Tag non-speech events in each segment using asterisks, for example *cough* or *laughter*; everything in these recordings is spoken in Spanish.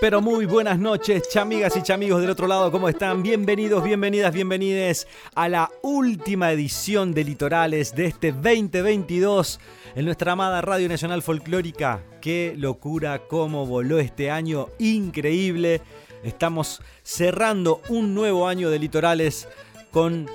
Pero muy buenas noches, chamigas y chamigos del otro lado, ¿cómo están? Bienvenidos, bienvenidas, bienvenides a la última edición de Litorales de este 2022 en nuestra amada Radio Nacional Folclórica. Qué locura, cómo voló este año, increíble. Estamos cerrando un nuevo año de Litorales con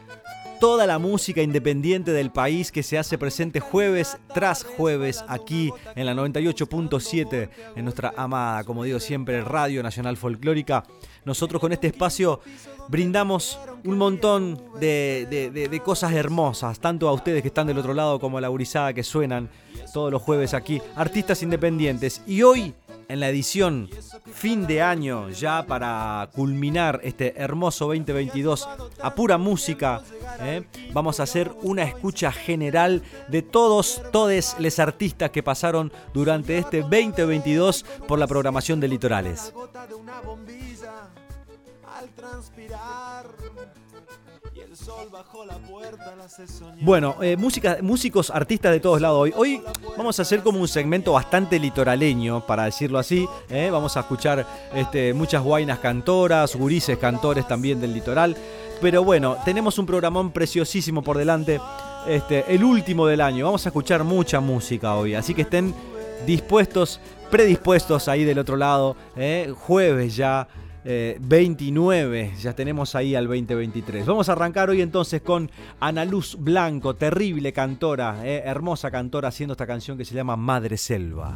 toda la música independiente del país que se hace presente jueves tras jueves aquí en la 98.7 en nuestra amada, como digo siempre, Radio Nacional Folclórica. Nosotros con este espacio brindamos un montón de, cosas hermosas, tanto a ustedes que están del otro lado como a la gurizada que suenan todos los jueves aquí, artistas independientes. Y hoy en la edición fin de año, ya para culminar este hermoso 2022 a pura música, ¿eh? vamos a hacer una escucha general de todos, todos los artistas que pasaron durante este 2022 por la programación de Litorales. Bueno, eh, músicos, artistas de todos lados hoy. Hoy vamos a hacer como un segmento bastante litoraleño, para decirlo así. ¿eh? Vamos a escuchar este, muchas guainas cantoras, gurises cantores también del litoral. Pero bueno, tenemos un programón preciosísimo por delante. Este, el último del año. Vamos a escuchar mucha música hoy. Así que estén dispuestos, predispuestos ahí del otro lado. ¿eh? Jueves ya. 29, eh, ya tenemos ahí al 2023. Vamos a arrancar hoy entonces con Ana Luz Blanco, terrible cantora, eh, hermosa cantora haciendo esta canción que se llama Madre Selva.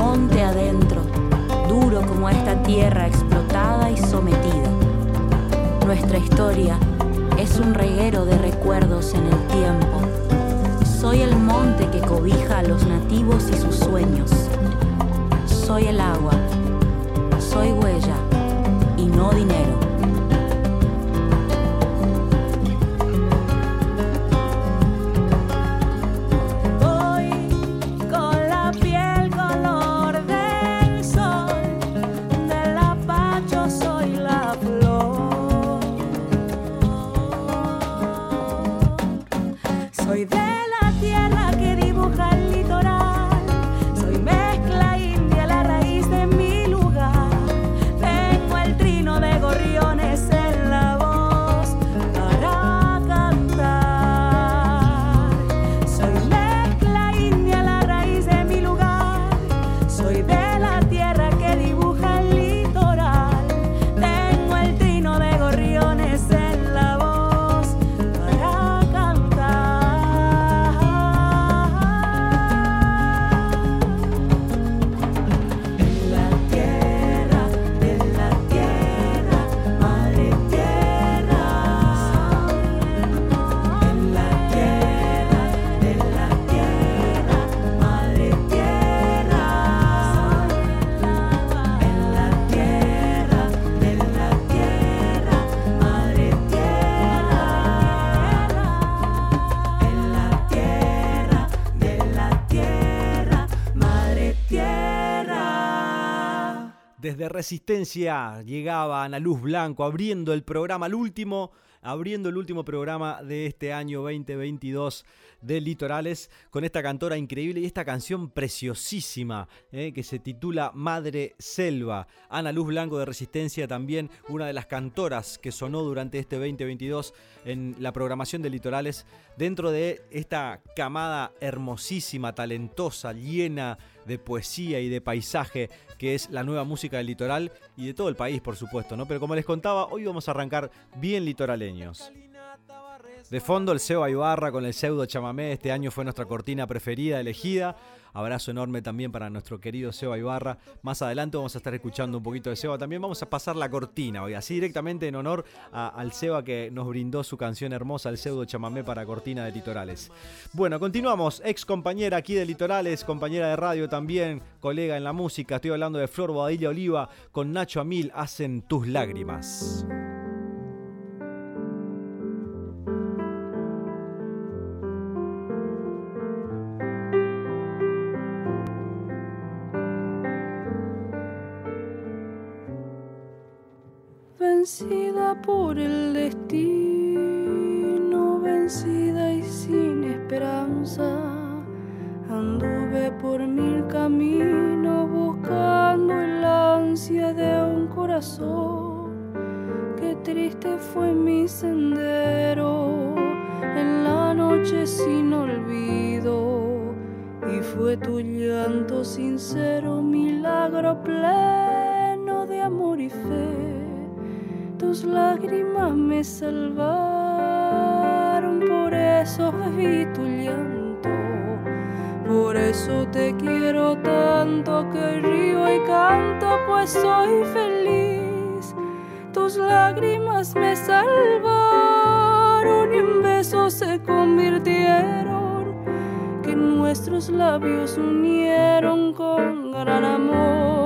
monte adentro, duro como esta tierra explotada y sometida. Nuestra historia es un reguero de recuerdos en el tiempo soy el monte que cobija a los nativos y sus sueños. Soy el agua. Soy huella y no dinero. Resistencia llegaba Ana Luz Blanco abriendo el programa, el último abriendo el último programa de este año 2022 de Litorales con esta cantora increíble y esta canción preciosísima eh, que se titula Madre Selva. Ana Luz Blanco de Resistencia también una de las cantoras que sonó durante este 2022 en la programación de Litorales dentro de esta camada hermosísima, talentosa, llena de poesía y de paisaje que es la nueva música del litoral y de todo el país, por supuesto, ¿no? Pero como les contaba, hoy vamos a arrancar bien litoraleños. De fondo el Seba Ibarra con el pseudo chamamé, este año fue nuestra cortina preferida, elegida. Abrazo enorme también para nuestro querido Seba Ibarra. Más adelante vamos a estar escuchando un poquito de Seba. También vamos a pasar la cortina hoy, así directamente en honor al Seba que nos brindó su canción hermosa, el pseudo chamamé para cortina de litorales. Bueno, continuamos. Ex compañera aquí de Litorales, compañera de radio también, colega en la música. Estoy hablando de Flor Bodadilla Oliva con Nacho Amil, hacen tus lágrimas. Vencida por el destino, vencida y sin esperanza. Anduve por mil caminos buscando el ansia de un corazón. Qué triste fue mi sendero en la noche sin olvido. Y fue tu llanto sincero, milagro pleno tus lágrimas me salvaron, por eso vi tu llanto. Por eso te quiero tanto que río y canto, pues soy feliz. Tus lágrimas me salvaron y en besos se convirtieron, que nuestros labios unieron con gran amor.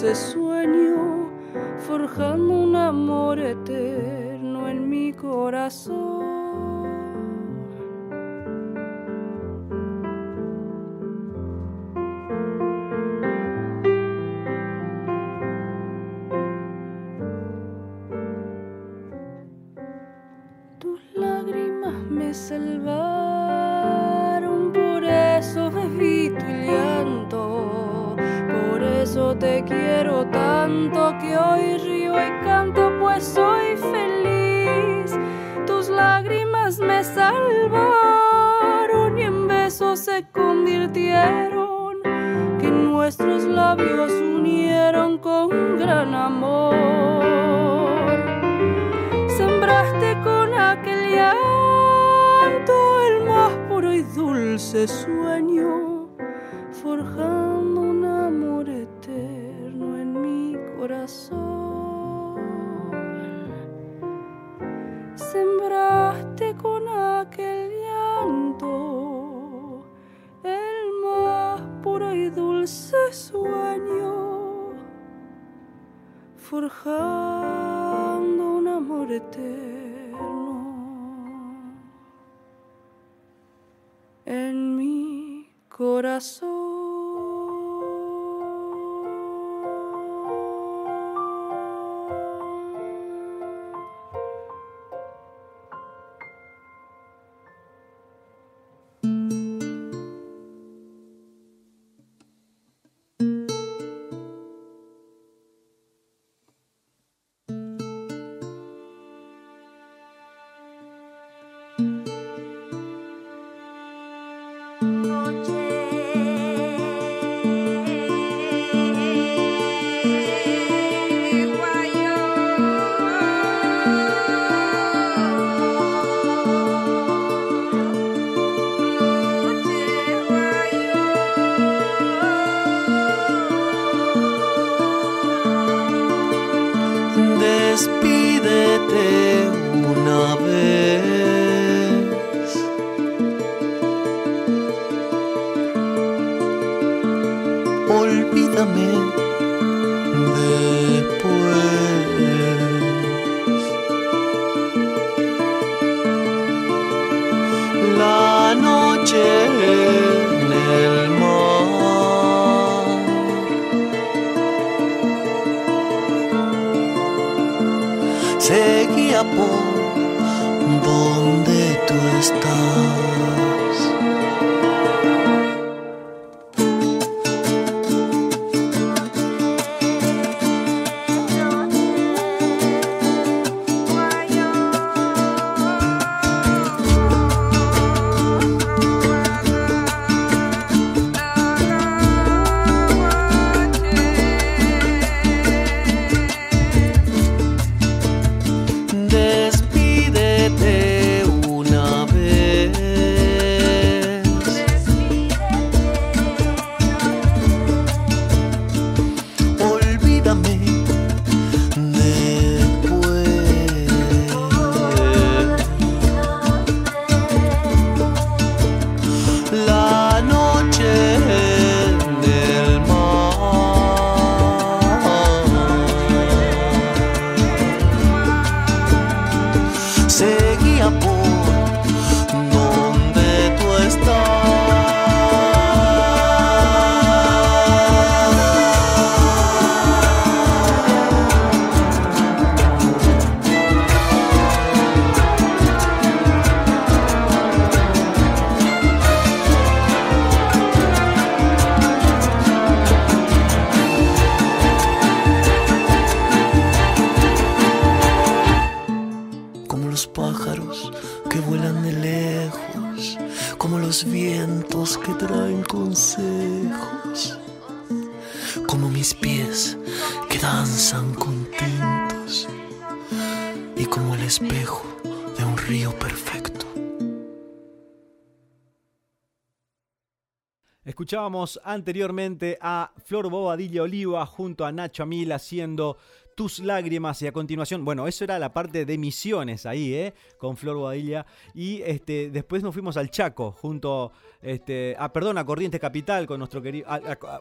Dulce sueño, forjando un amor eterno en mi corazón. Me salvaron y en besos se convirtieron, que nuestros labios unieron con gran amor. Sembraste con aquel llanto el más puro y dulce sueño, forjando un amor Sembraste dulce sueño, forjando un amor eterno en mi corazón. sacramento Escuchábamos anteriormente a Flor Bobadilla Oliva junto a Nacho Amil haciendo Tus lágrimas y a continuación, bueno, eso era la parte de misiones ahí, ¿eh? Con Flor Bobadilla y este, después nos fuimos al Chaco junto, este, a, perdón, a Corrientes Capital con nuestro querido,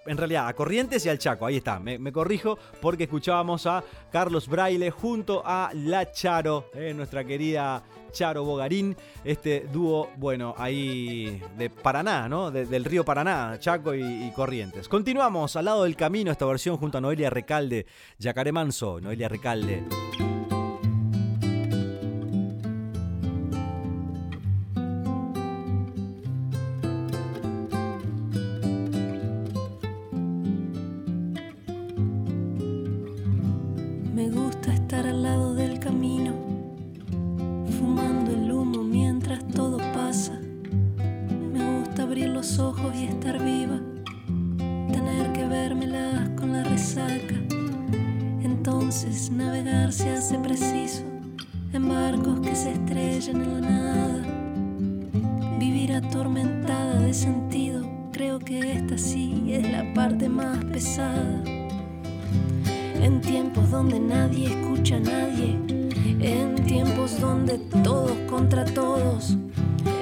en realidad a Corrientes y al Chaco, ahí está, me, me corrijo porque escuchábamos a Carlos Braille junto a La Charo, ¿eh? nuestra querida Charo Bogarín, este dúo, bueno, ahí de Paraná, ¿no? De- del río Paraná, Chaco y, y Corrientes. Continuamos al lado del camino esta versión junto a Noelia Recalde, Yacaré Manso, Noelia Recalde. Es la parte más pesada. En tiempos donde nadie escucha a nadie, en tiempos donde todos contra todos,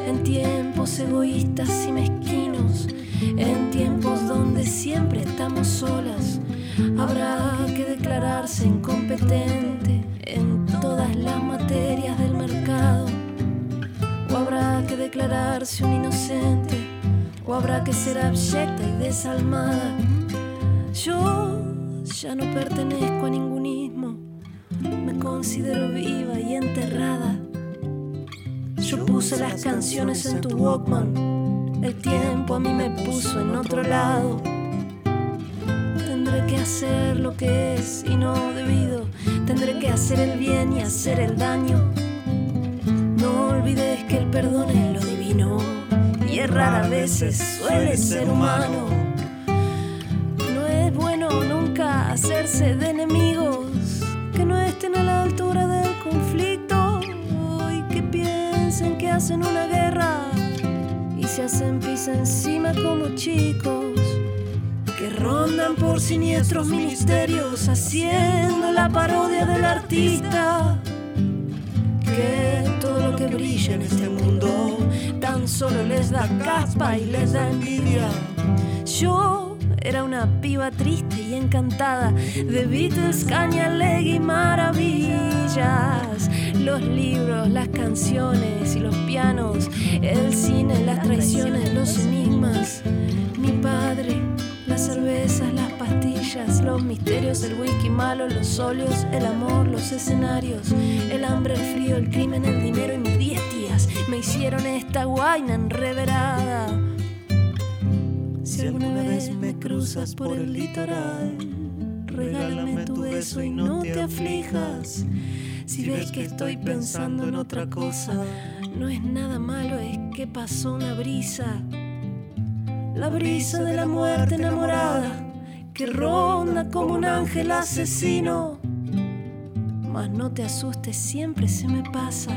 en tiempos egoístas y mezquinos, en tiempos donde siempre estamos solas, habrá que declararse incompetente en todas las materias del mercado, o habrá que declararse un inocente, o habrá que ser abyecta y desalmada. Yo ya no pertenezco a ningún ismo, me considero viva y enterrada. Yo puse las canciones en tu Walkman, el tiempo a mí me puso en otro lado. Tendré que hacer lo que es y no debido, tendré que hacer el bien y hacer el daño. No olvides que el perdón es lo divino y errar a veces suele ser humano. No es bueno nunca hacerse de enemigos que no estén a la altura del conflicto y que piensen que hacen una guerra y se hacen pis encima como chicos que rondan por siniestros ministerios haciendo la parodia del artista que todo lo que brilla en este mundo tan solo les da caspa y les da envidia. Yo era una piba triste y encantada de Beatles, Cañalegui maravillas. Los libros, las canciones y los pianos, el cine, las traiciones, los enigmas. Mi padre, las cervezas, las pastillas, los misterios, el whisky malo, los óleos, el amor, los escenarios, el hambre, el frío, el crimen, el dinero y mis diez me hicieron esta guaina enreverada. Si alguna vez me cruzas por el litoral, regálame tu beso y no te aflijas. Si ves que estoy pensando en otra cosa, no es nada malo, es que pasó una brisa la brisa de la muerte enamorada que ronda como un ángel asesino. No te asustes, siempre se me pasa.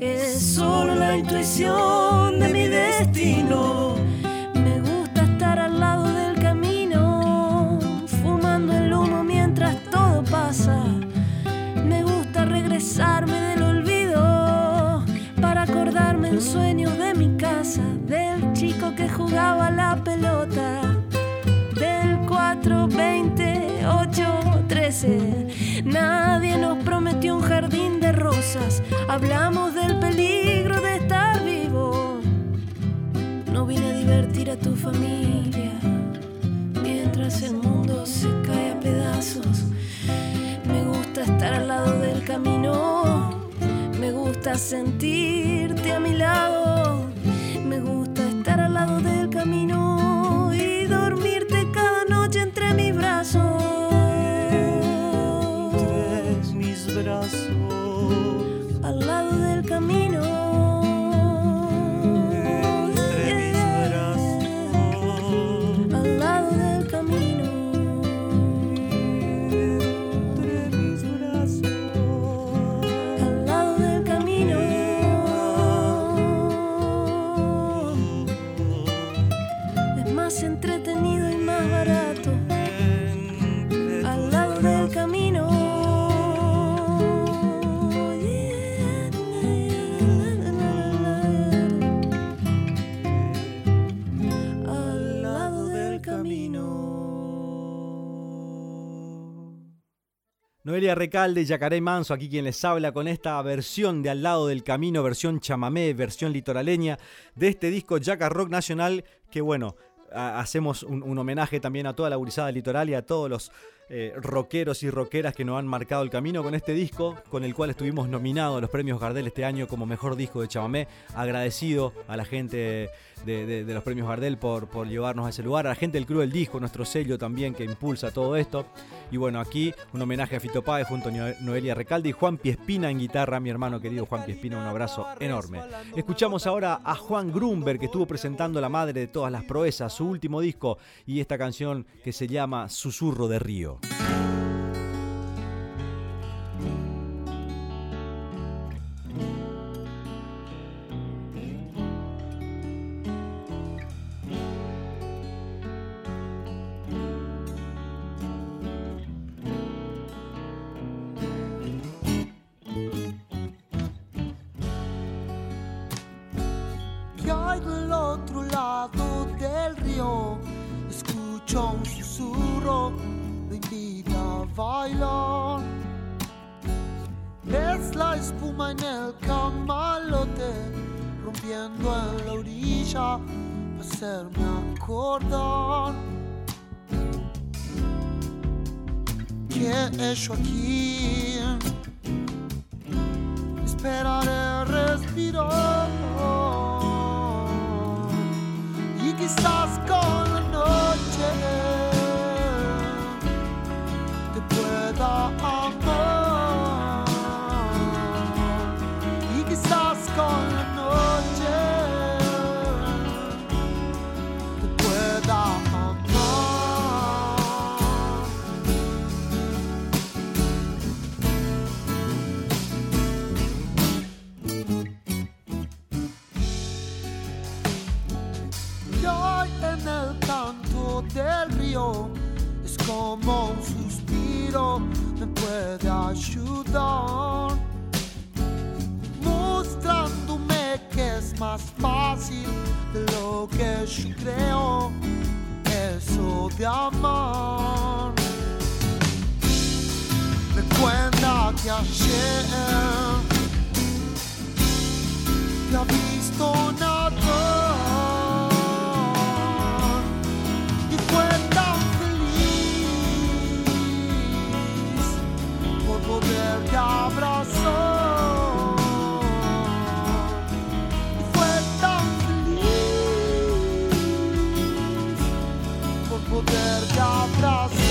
Es solo la intuición de mi destino. Me gusta estar al lado del camino, fumando el humo mientras todo pasa. Me gusta regresarme del olvido para acordarme en sueños de mi casa, del chico que jugaba la pelota, del 4, 20, 8, 13. Nadie nos prometió un jardín de rosas, hablamos del peligro de estar vivo. No vine a divertir a tu familia mientras el mundo se cae a pedazos. Me gusta estar al lado del camino, me gusta sentirte a mi lado, me gusta estar al lado del camino y dormirte cada noche entre mis brazos. Camino. Noelia Recalde, Yacaré Manso, aquí quien les habla con esta versión de Al lado del camino, versión chamamé, versión litoraleña de este disco Yaca Rock Nacional, que bueno, hacemos un, un homenaje también a toda la gurizada litoral y a todos los eh, rockeros y rockeras que nos han marcado el camino con este disco, con el cual estuvimos nominados a los premios Gardel este año como mejor disco de chamamé. Agradecido a la gente de, los premios Gardel por, llevarnos a ese lugar, a la gente del Club del Disco, nuestro sello también que impulsa todo esto. Y bueno, aquí un homenaje a Fito Páez junto a Noe- Noelia Recalde y Juan Piespina en guitarra, mi hermano querido Juan Piespina, un abrazo enorme. Escuchamos ahora a Juan Grunberg que estuvo presentando La Madre de todas las proezas, su último disco y esta canción que se llama Susurro de Río. Del otro lado del río. Escucho un susurro, Es la espuma en el camalote, rompiendo en la orilla, hacerme acordar. Que hecho aquí esperaré respirar y quizás con y quizás con la noche te pueda amar. Hay en el canto del río es como me puede ayudar, mostrándome que es más fácil lo que yo creo, eso de amar. Recuerda que ayer te ha visto nadar te abrazó. Fue tan feliz por poderte abrazar.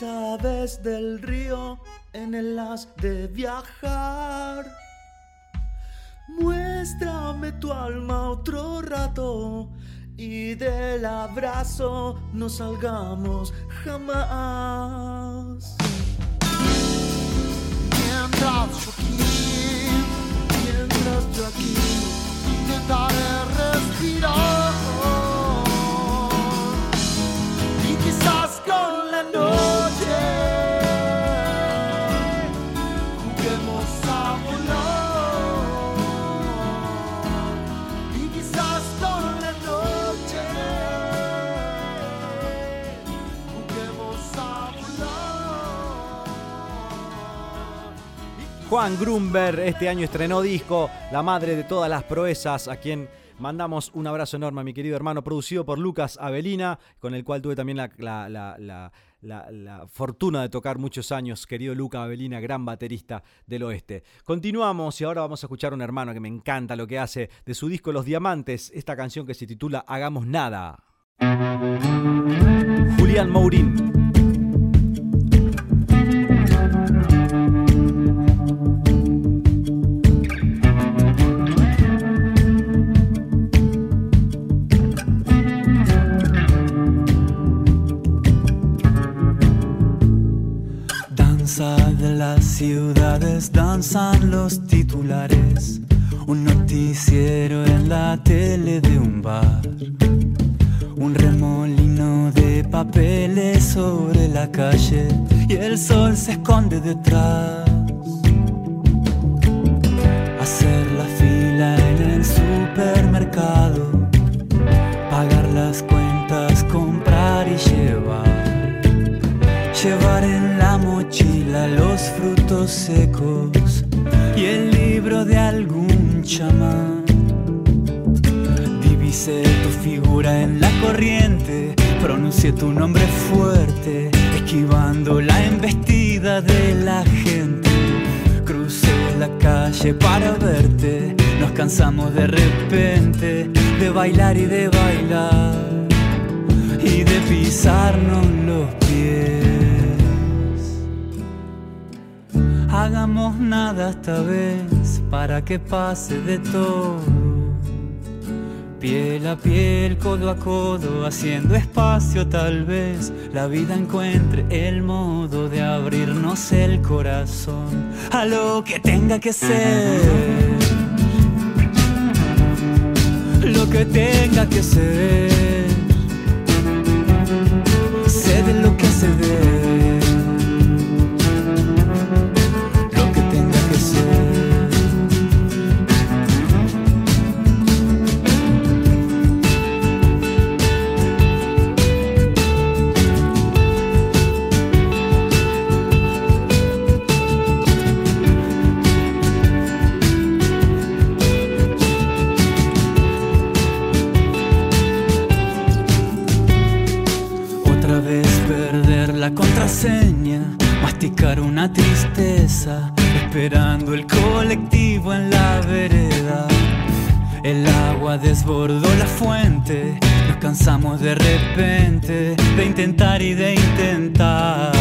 Sabes del río en el as de viajar. Muéstrame tu alma otro rato y del abrazo no salgamos jamás. Mientras yo aquí, mientras yo aquí, intentaré respirar. Juan Grumber este año estrenó disco, la madre de todas las proezas, a quien mandamos un abrazo enorme, mi querido hermano, producido por Lucas Avelina, con el cual tuve también la fortuna de tocar muchos años, querido Lucas Avelina, gran baterista del oeste. Continuamos y ahora vamos a escuchar a un hermano que me encanta lo que hace de su disco Los Diamantes, esta canción que se titula Hagamos Nada. Julián Mourín. Ciudades, danzan los titulares. Un noticiero en la tele de un bar. Un remolino de papeles sobre la calle y el sol se esconde detrás. Hacer la fila en el supermercado. Pagar las cuentas, comprar y llevar. Llevar en la mochila los frutos secos y el libro de algún chamán. Divisé tu figura en la corriente, pronuncié tu nombre fuerte, esquivando la embestida de la gente. Crucé la calle para verte, nos cansamos de repente de bailar y de bailar y de pisarnos los pies. Hagamos nada esta vez para que pase de todo. Piel a piel, codo a codo, haciendo espacio tal vez la vida encuentre el modo de abrirnos el corazón a lo que tenga que ser. Lo que tenga que ser. intentar y de intentar.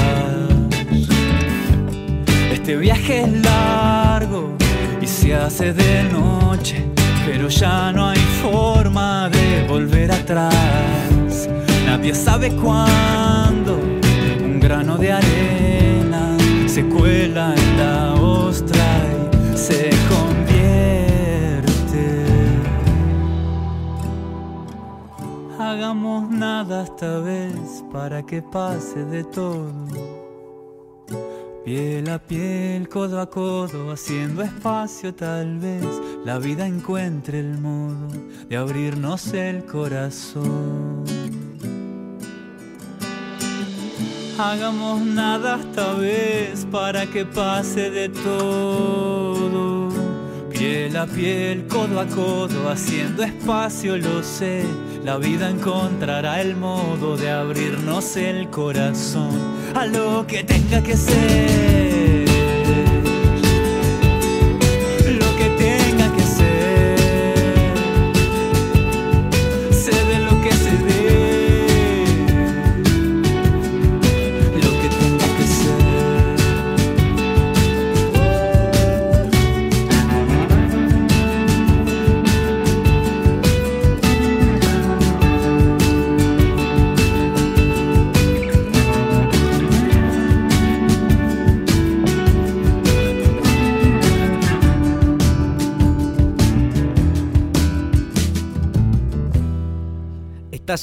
Este viaje es largo y se hace de noche, pero ya no hay forma de volver atrás. Nadie sabe cuándo un grano de arena se cuela en la ostra y se convierte hagamos nada esta vez para que pase de todo. Piel a piel, codo a codo, haciendo espacio tal vez la vida encuentre el modo de abrirnos el corazón. Hagamos nada esta vez para que pase de todo. Piel a piel, codo a codo, haciendo espacio, lo sé. La vida encontrará el modo de abrirnos el corazón a lo que tenga que ser.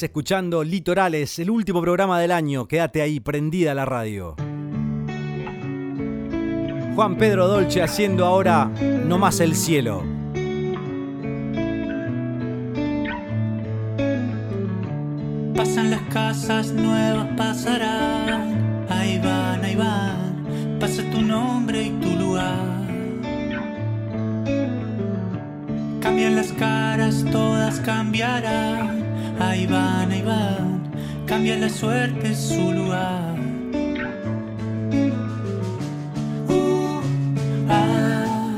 Escuchando Litorales, el último programa del año. Quédate ahí, prendida la radio. Juan Pedro Dolce haciendo ahora No más el cielo. Pasan las casas nuevas, pasarán. Ahí van, ahí van. Pasa tu nombre y tu lugar. Cambian las caras, todas cambiarán. Ahí van, ahí van. Cambia la suerte, su lugar. Uh, ah,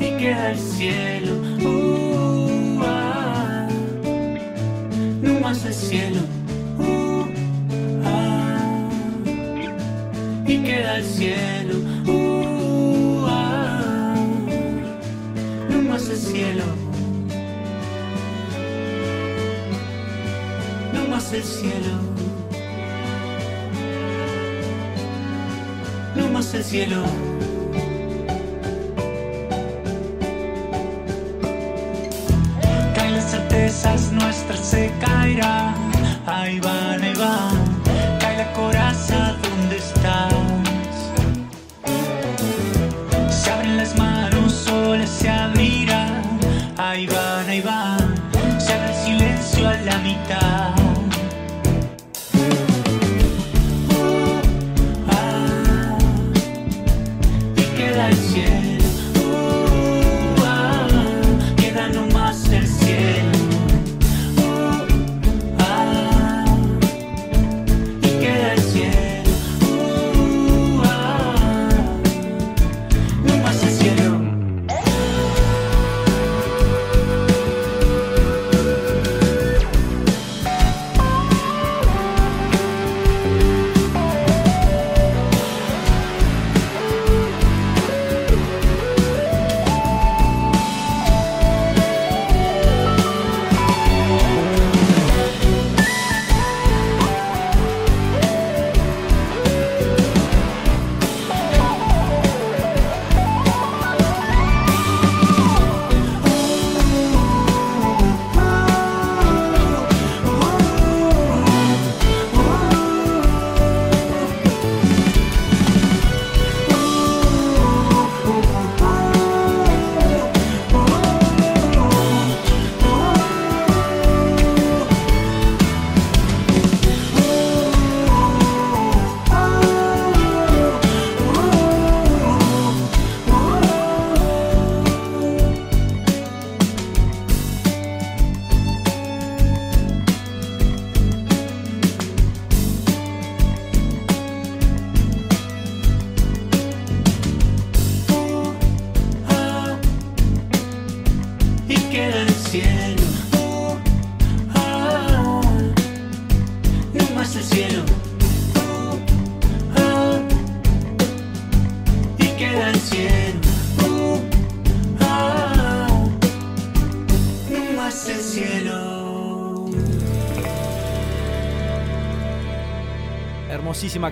y queda el cielo. Uh, ah, no más el cielo. Uh, ah, y queda el cielo. Uh, ah, no más el cielo. El cielo. Más el cielo.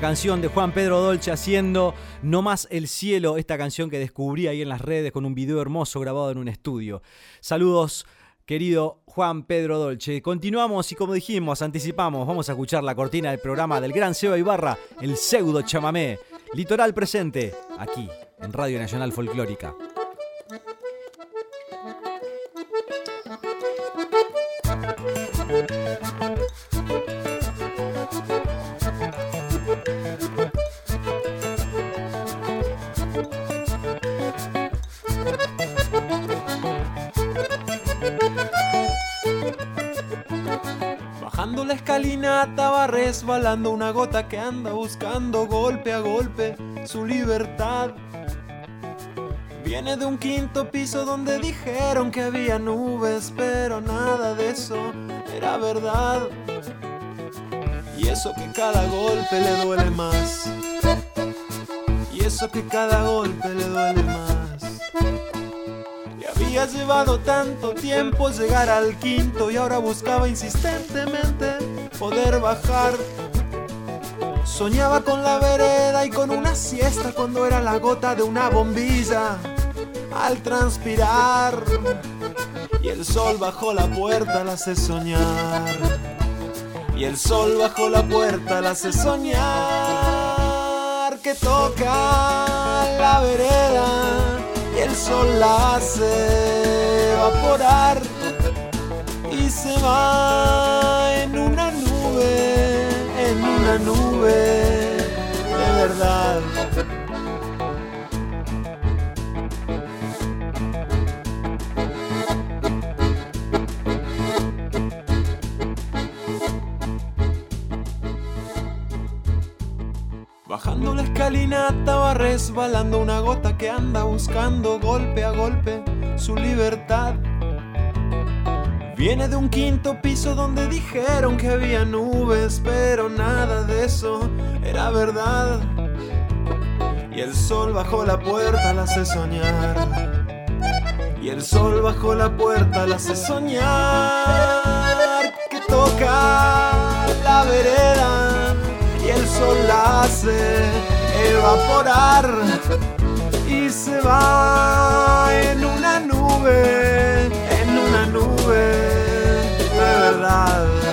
Canción de Juan Pedro Dolce haciendo No más el cielo, esta canción que descubrí ahí en las redes con un video hermoso grabado en un estudio. Saludos querido Juan Pedro Dolce. Continuamos y como dijimos, anticipamos, vamos a escuchar la cortina del programa del gran Seba Ibarra, el pseudo chamamé, litoral presente, aquí en Radio Nacional Folclórica. Escalinata va resbalando una gota que anda buscando golpe a golpe su libertad. Viene de un quinto piso donde dijeron que había nubes, pero nada de eso era verdad. Y eso que cada golpe le duele más. Y eso que cada golpe le duele más. Había llevado tanto tiempo llegar al quinto y ahora buscaba insistentemente poder bajar. Soñaba con la vereda y con una siesta cuando era la gota de una bombilla al transpirar. Y el sol bajo la puerta la hace soñar. Y el sol bajo la puerta la hace soñar. Que toca la vereda el sol la hace evaporar y se va una nube de verdad. Bajando la escalinata va resbalando una gota que anda buscando golpe a golpe su libertad. Viene de un quinto piso donde dijeron que había nubes, pero nada de eso era verdad. Y el sol bajo la puerta la hace soñar. Y el sol bajo la puerta la hace soñar. Que toca la vereda el sol la hace evaporar y se va en una nube, en una nube de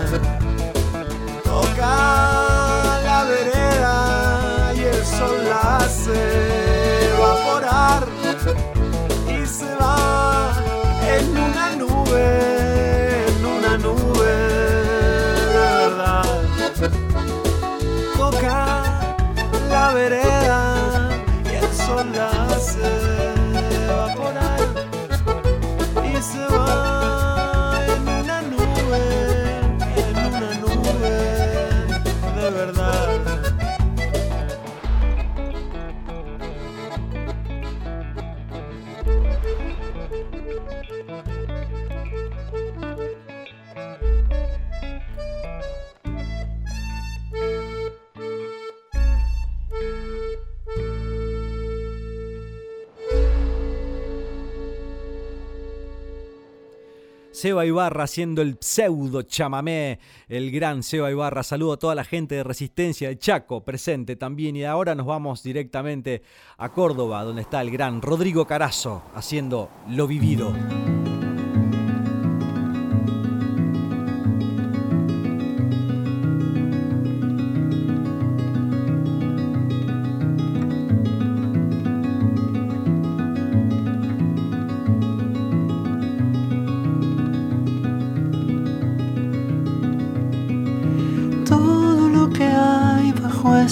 Seba Ibarra haciendo el pseudo chamamé, el gran Seba Ibarra. Saludo a toda la gente de Resistencia de Chaco presente también. Y ahora nos vamos directamente a Córdoba, donde está el gran Rodrigo Carazo haciendo lo vivido.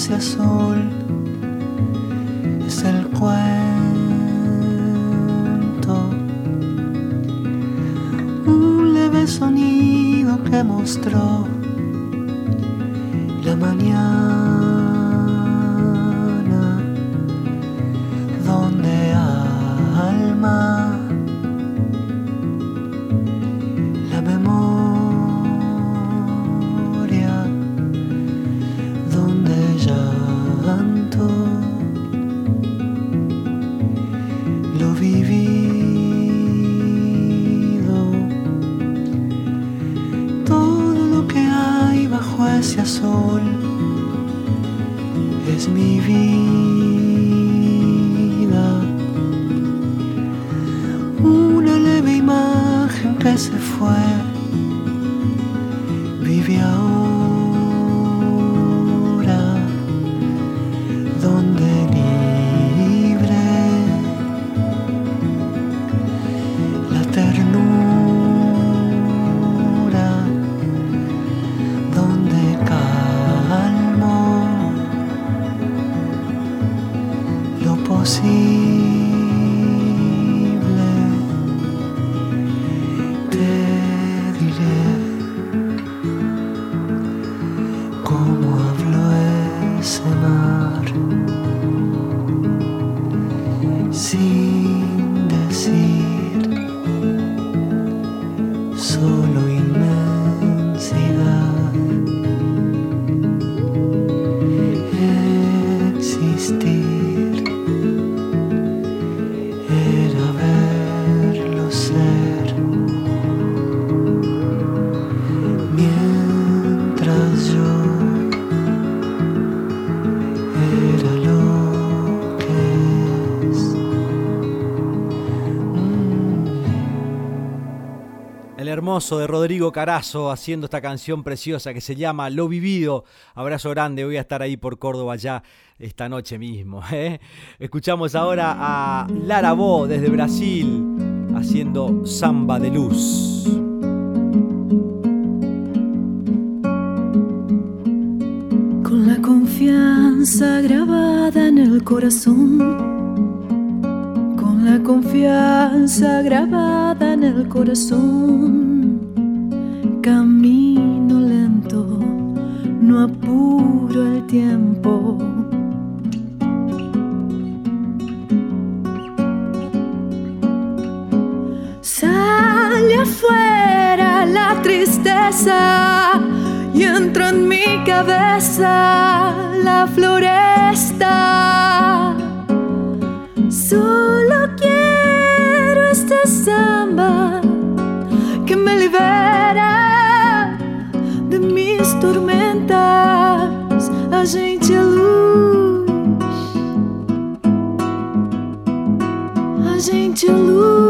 Ese azul es el cuento, un leve sonido que mostró la mañana de Rodrigo Carazo haciendo esta canción preciosa que se llama Lo Vivido. Abrazo grande, voy a estar ahí por Córdoba ya esta noche mismo. *laughs* ¿eh? Escuchamos ahora a Lara Bo desde Brasil haciendo Samba de Luz. Con la confianza grabada en el corazón. Con la confianza grabada en el corazón. Camino lento, no apuro el tiempo. Sale afuera la tristeza y entra en mi cabeza la floresta. Solo quiero este samba que me libera de mis tormentas. A gente é luz, a gente é luz.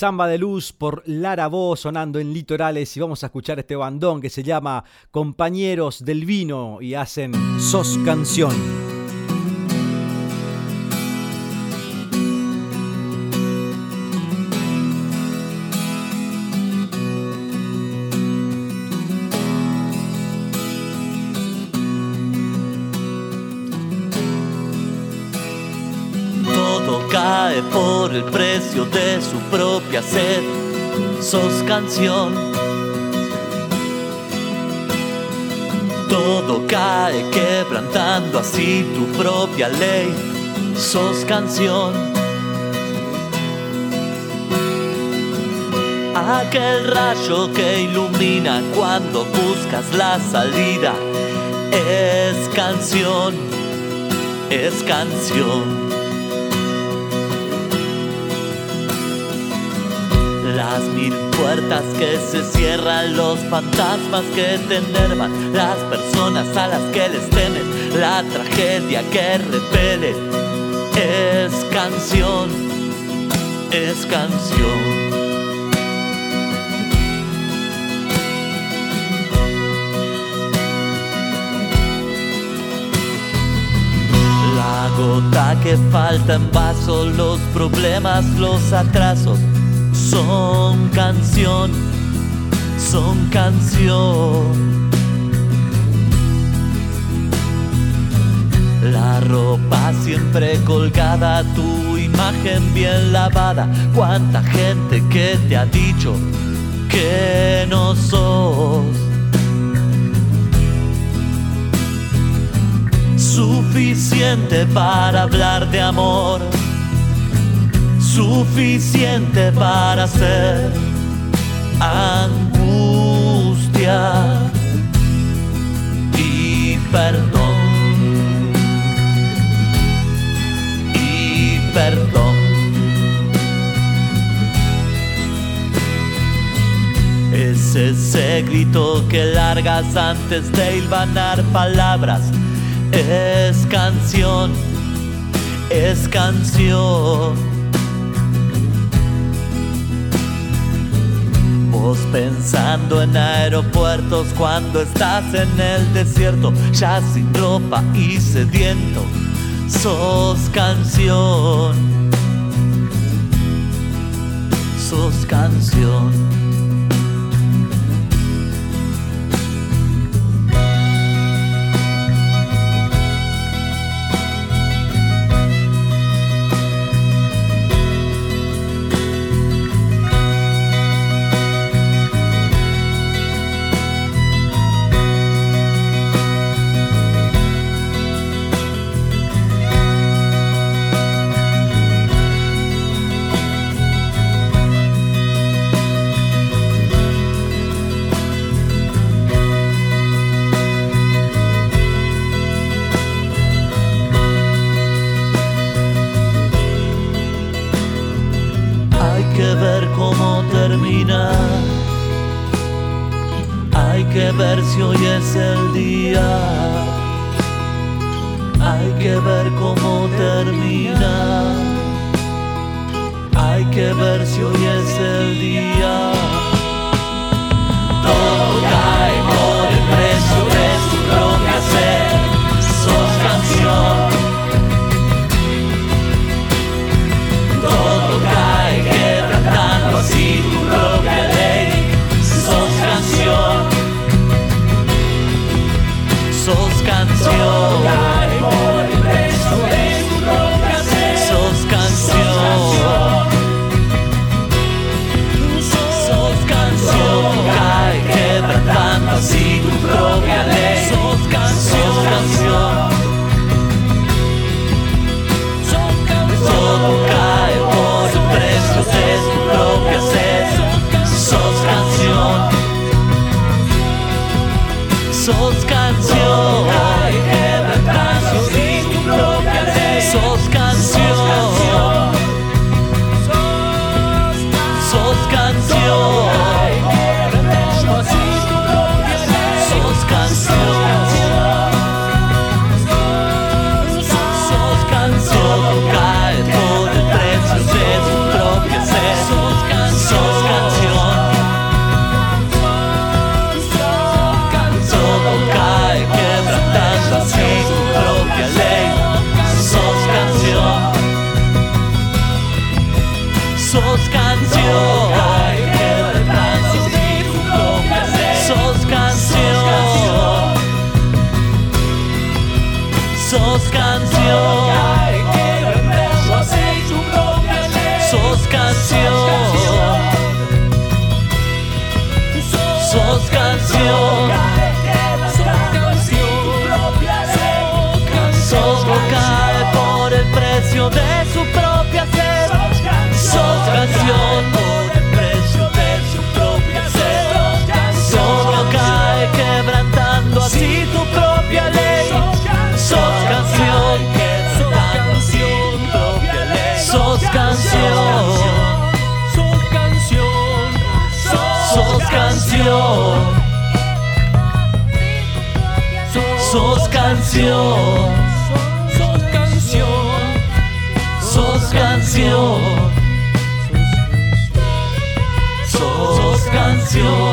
Samba de Luz por Lara Bo sonando en litorales y vamos a escuchar este bandón que se llama Compañeros del Vino y hacen Sos Canción. Por el precio de su propia sed. Sos canción. Todo cae quebrantando así tu propia ley. Sos canción. Aquel rayo que ilumina cuando buscas la salida. Es canción, es canción. Las mil puertas que se cierran, los fantasmas que te enervan, las personas a las que les temes, la tragedia que repele. Es canción, es canción. La gota que falta en vaso, los problemas, los atrasos, son canción, son canción. La ropa siempre colgada, tu imagen bien lavada. Cuánta gente que te ha dicho que no sos suficiente para hablar de amor suficiente para ser angustia y perdón y perdón. Es ese grito que largas antes de hilvanar palabras. Es canción, es canción. Pensando en aeropuertos cuando estás en el desierto, ya sin ropa y sediento, sos canción, sos canción. Sos canción. Sos canción. Sos canción. Sos canción.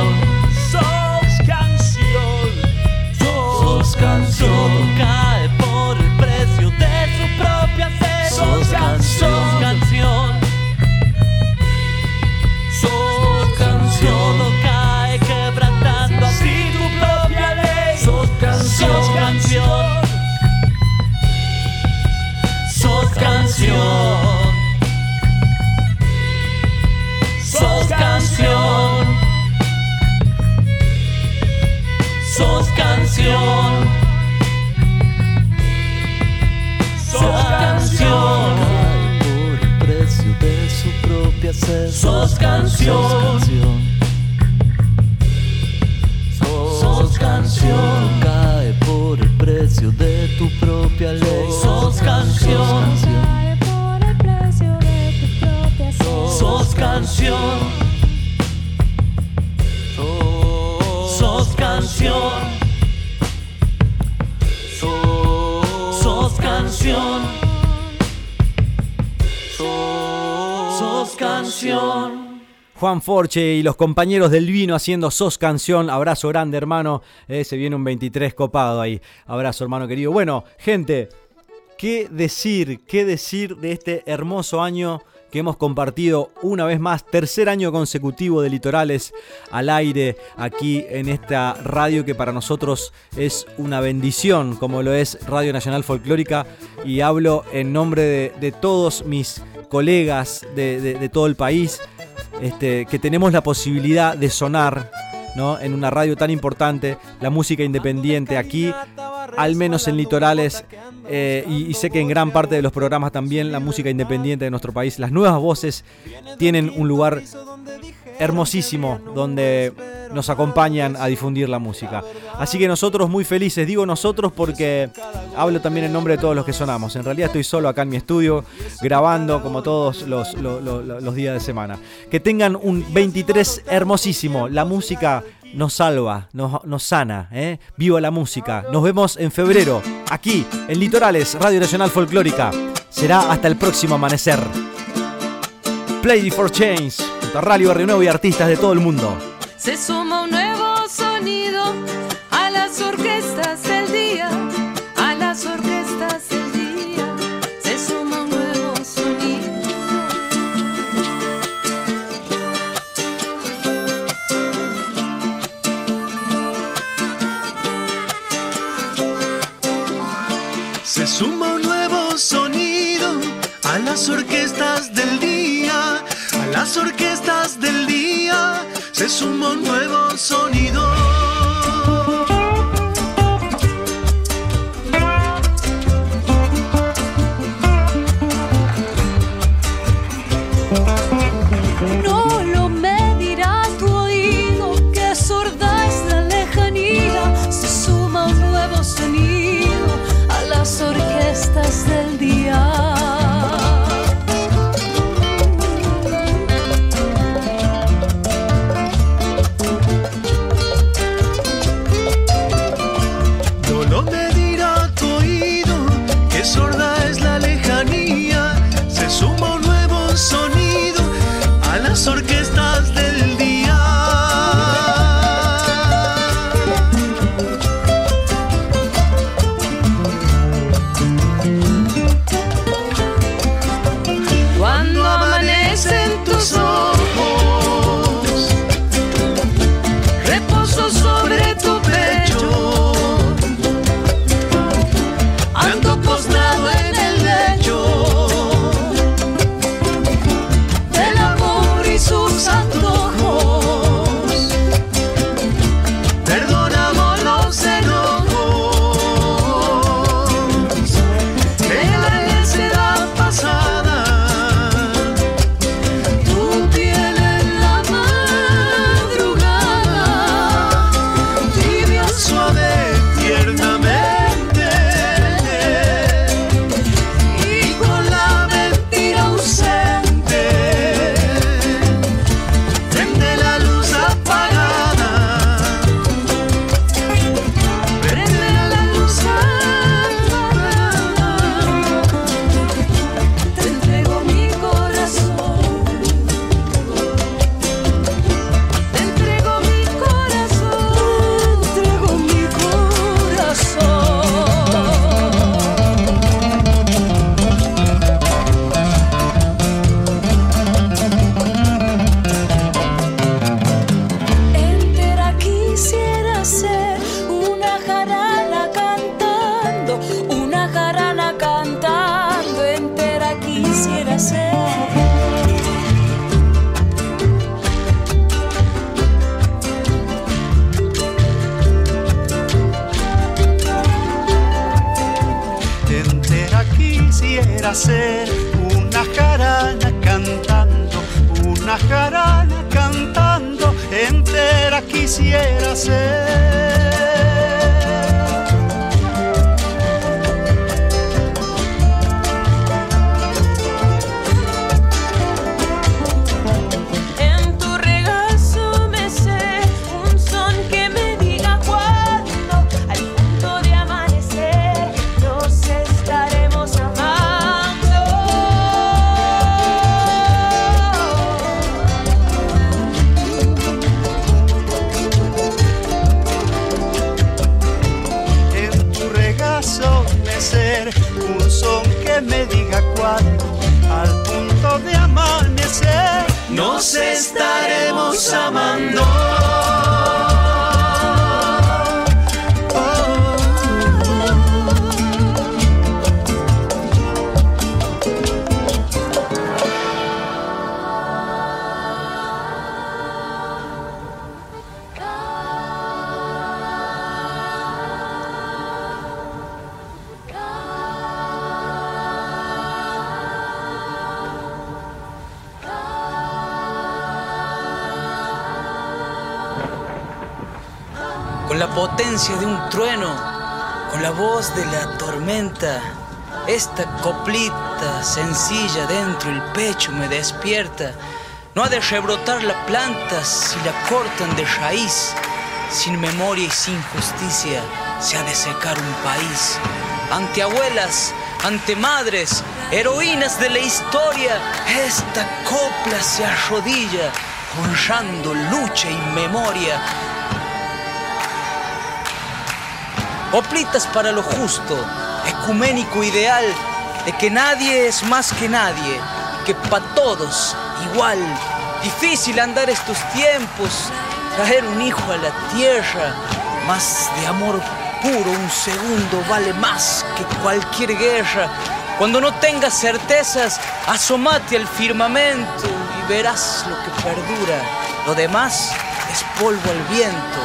Canción. Sos canción. Cae por el precio de tu propia ley. Sos canción. Sos canción. Sos canción. Sos canción. Sos canción. Juan Forche y los compañeros del vino haciendo Sos Canción. Abrazo grande, hermano. Eh, se viene un 23 copado ahí. Abrazo, hermano querido. Bueno, gente, ¿qué decir? ¿Qué decir de este hermoso año que hemos compartido una vez más? Tercer año consecutivo de Litorales al aire aquí en esta radio que para nosotros es una bendición, como lo es Radio Nacional Folclórica. Y hablo en nombre de, todos mis colegas de todo el país este, que tenemos la posibilidad de sonar ¿no? en una radio tan importante, la música independiente aquí, al menos en litorales, eh, y, y sé que en gran parte de los programas también la música independiente de nuestro país, las nuevas voces tienen un lugar hermosísimo donde nos acompañan a difundir la música. Así que nosotros muy felices, digo nosotros porque hablo también en nombre de todos los que sonamos. En realidad estoy solo acá en mi estudio grabando como todos los, lo- lo- lo- los días de semana. Que tengan un 23 hermosísimo. La música nos salva, nos, nos sana. ¿eh? Viva la música. Nos vemos en febrero, aquí en Litorales, Radio Nacional Folclórica. Será hasta el próximo amanecer. Play for Change, junto a Radio Barrio y artistas de todo el mundo. Se suma un nuevo sonido a las orquestas del día, a las orquestas del día. Se suma un nuevo sonido. Se suma un nuevo sonido a las orquestas del día, suma un nuevo voz de la tormenta. Esta coplita sencilla dentro el pecho me despierta. No ha de rebrotar la planta si la cortan de raíz. Sin memoria y sin justicia se ha de secar un país. Ante abuelas, ante madres, heroínas de la historia, esta copla se arrodilla, honrando lucha y memoria. Coplitas para lo justo, ecuménico ideal de que nadie es más que nadie, que para todos igual. Difícil andar estos tiempos, traer un hijo a la tierra, más de amor puro un segundo vale más que cualquier guerra. Cuando no tengas certezas, asomate al firmamento y verás lo que perdura. Lo demás es polvo al viento,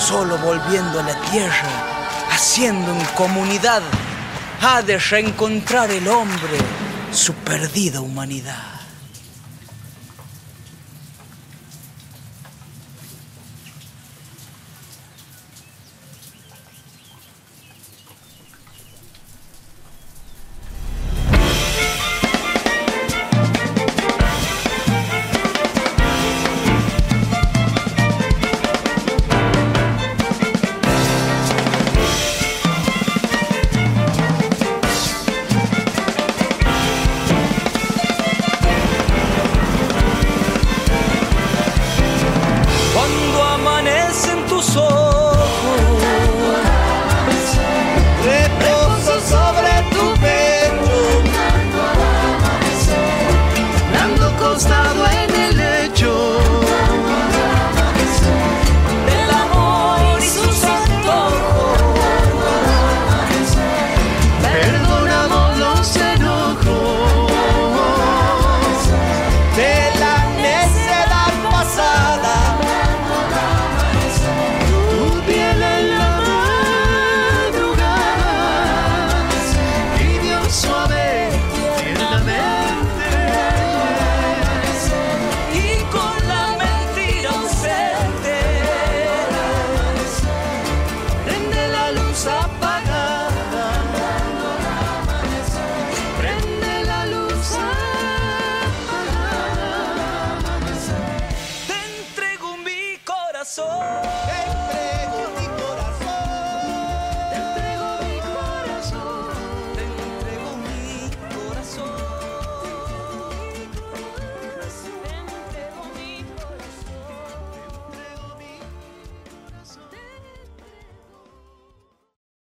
solo volviendo a la tierra haciendo en comunidad, ha de reencontrar el hombre su perdida humanidad.